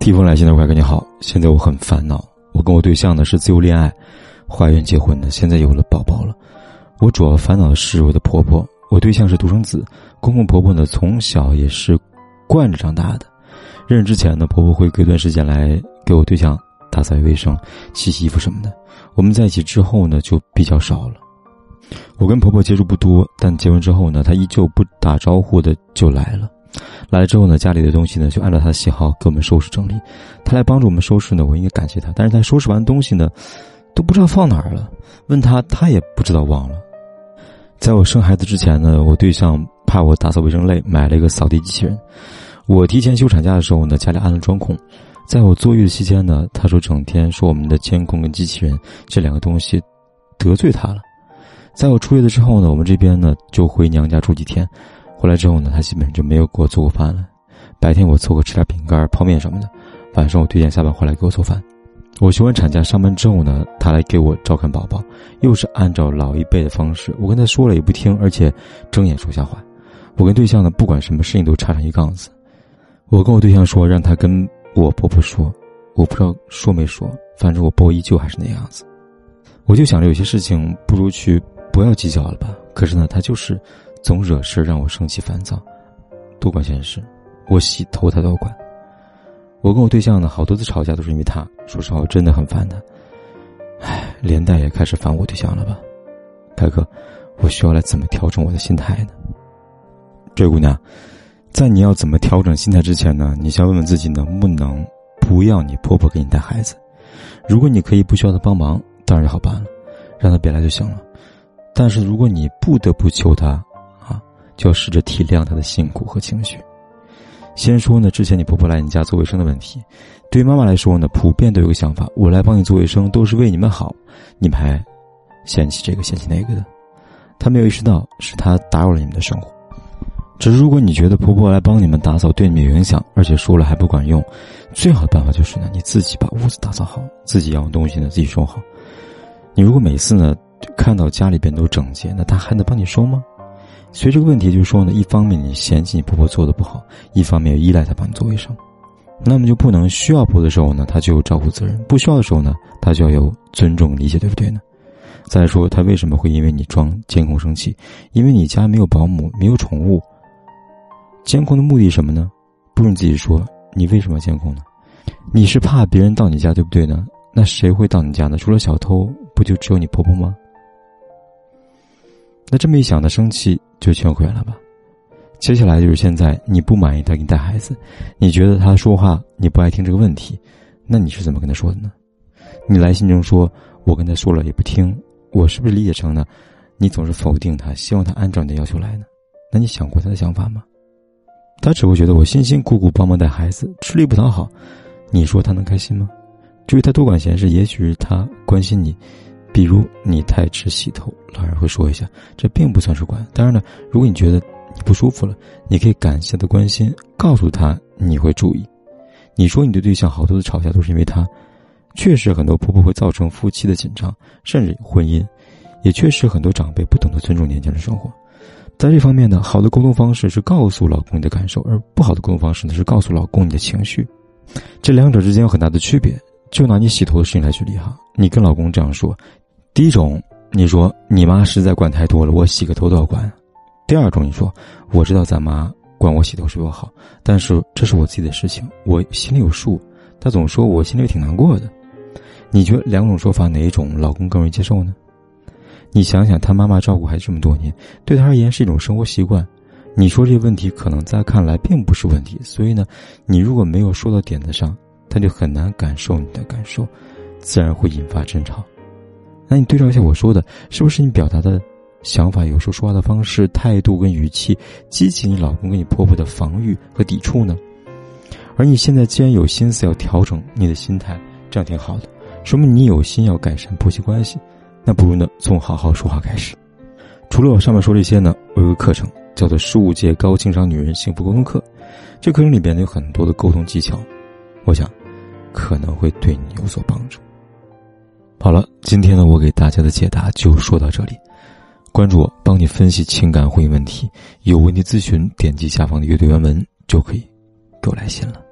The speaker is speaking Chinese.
提风来信的快哥你好，现在我很烦恼。我跟我对象呢是自由恋爱，怀孕结婚的，现在有了宝宝了。我主要烦恼的是我的婆婆。我对象是独生子，公公婆婆呢从小也是惯着长大的。认识之前呢，婆婆会隔段时间来给我对象打扫卫生、洗洗衣服什么的。我们在一起之后呢，就比较少了。我跟婆婆接触不多，但结婚之后呢，她依旧不打招呼的就来了。来了之后呢，家里的东西呢就按照他的喜好给我们收拾整理。他来帮助我们收拾呢，我应该感谢他。但是他收拾完东西呢，都不知道放哪儿了。问他他也不知道忘了。在我生孩子之前呢，我对象怕我打扫卫生累，买了一个扫地机器人。我提前休产假的时候呢，家里安了装控。在我坐月子期间呢，他说整天说我们的监控跟机器人这两个东西得罪他了。在我出月子之后呢，我们这边呢就回娘家住几天。回来之后呢，他基本上就没有给我做过饭了。白天我凑合吃点饼干、泡面什么的，晚上我推荐下班回来给我做饭。我休完产假上班之后呢，他来给我照看宝宝，又是按照老一辈的方式。我跟他说了也不听，而且睁眼说瞎话。我跟对象呢，不管什么事情都插上一杠子。我跟我对象说，让他跟我婆婆说，我不知道说没说，反正我婆婆依旧还是那样子。我就想着有些事情不如去不要计较了吧。可是呢，他就是总惹事让我生气烦躁，多管闲事。我洗头他都管。我跟我对象呢，好多次吵架都是因为他。说实话，我真的很烦他。唉，连带也开始烦我对象了吧？大哥，我需要来怎么调整我的心态呢？这位姑娘，在你要怎么调整心态之前呢，你先问问自己能不能不要你婆婆给你带孩子。如果你可以不需要她帮忙，当然就好办了，让她别来就行了。但是如果你不得不求她，就要试着体谅她的辛苦和情绪。先说呢，之前你婆婆来你家做卫生的问题，对于妈妈来说呢，普遍都有个想法：我来帮你做卫生都是为你们好，你们还嫌弃这个嫌弃那个的。她没有意识到是她打扰了你们的生活。只是如果你觉得婆婆来帮你们打扫对你们有影响，而且说了还不管用，最好的办法就是呢，你自己把屋子打扫好，自己要用东西呢自己收好。你如果每次呢看到家里边都整洁，那她还能帮你收吗？所以这个问题就是说呢，一方面你嫌弃你婆婆做的不好，一方面又依赖她帮你做卫生，那么就不能需要婆的时候呢，她就有照顾责任；不需要的时候呢，她就要有尊重理解，对不对呢？再说她为什么会因为你装监控生气？因为你家没有保姆，没有宠物。监控的目的什么呢？不如你自己说，你为什么要监控呢？你是怕别人到你家，对不对呢？那谁会到你家呢？除了小偷，不就只有你婆婆吗？那这么一想，他生气就全毁了吧？接下来就是现在，你不满意他给你带孩子，你觉得他说话你不爱听这个问题，那你是怎么跟他说的呢？你来信中说，我跟他说了也不听，我是不是理解成呢？你总是否定他，希望他按照你的要求来呢？那你想过他的想法吗？他只会觉得我辛辛苦苦帮忙带孩子，吃力不讨好，你说他能开心吗？至于他多管闲事，也许是他关心你，比如你太迟洗头，老人会说一下，这并不算是管。当然了，如果你觉得你不舒服了，你可以感谢他的关心，告诉他你会注意。你说你的对象好多次吵架都是因为他，确实很多婆婆会造成夫妻的紧张，甚至婚姻，也确实很多长辈不懂得尊重年轻人生活。在这方面呢，好的沟通方式是告诉老公你的感受，而不好的沟通方式呢是告诉老公你的情绪。这两者之间有很大的区别。就拿你洗头的事情来举例哈，你跟老公这样说：第一种，你说你妈实在管太多了，我洗个头都要管；第二种，你说我知道咱妈管我洗头是为我好，但是这是我自己的事情，我心里有数。她总说我心里挺难过的。你觉得两种说法哪一种老公更容易接受呢？你想想，他妈妈照顾孩子这么多年，对他而言是一种生活习惯。你说这些问题可能在看来并不是问题，所以呢，你如果没有说到点子上，他就很难感受你的感受，自然会引发争吵。那你对照一下我说的，是不是你表达的想法有时候说话的方式、态度跟语气，激起你老公跟你婆婆的防御和抵触呢？而你现在既然有心思要调整你的心态，这样挺好的，说明你有心要改善婆媳关系。那不如呢，从好好说话开始。除了我上面说这些呢，我有个课程叫做《十五届高情商女人幸福沟通课》，这课程里边呢有很多的沟通技巧，我想可能会对你有所帮助。好了，今天呢我给大家的解答就说到这里。关注我，帮你分析情感婚姻问题，有问题咨询，点击下方的阅读原文就可以给我来信了。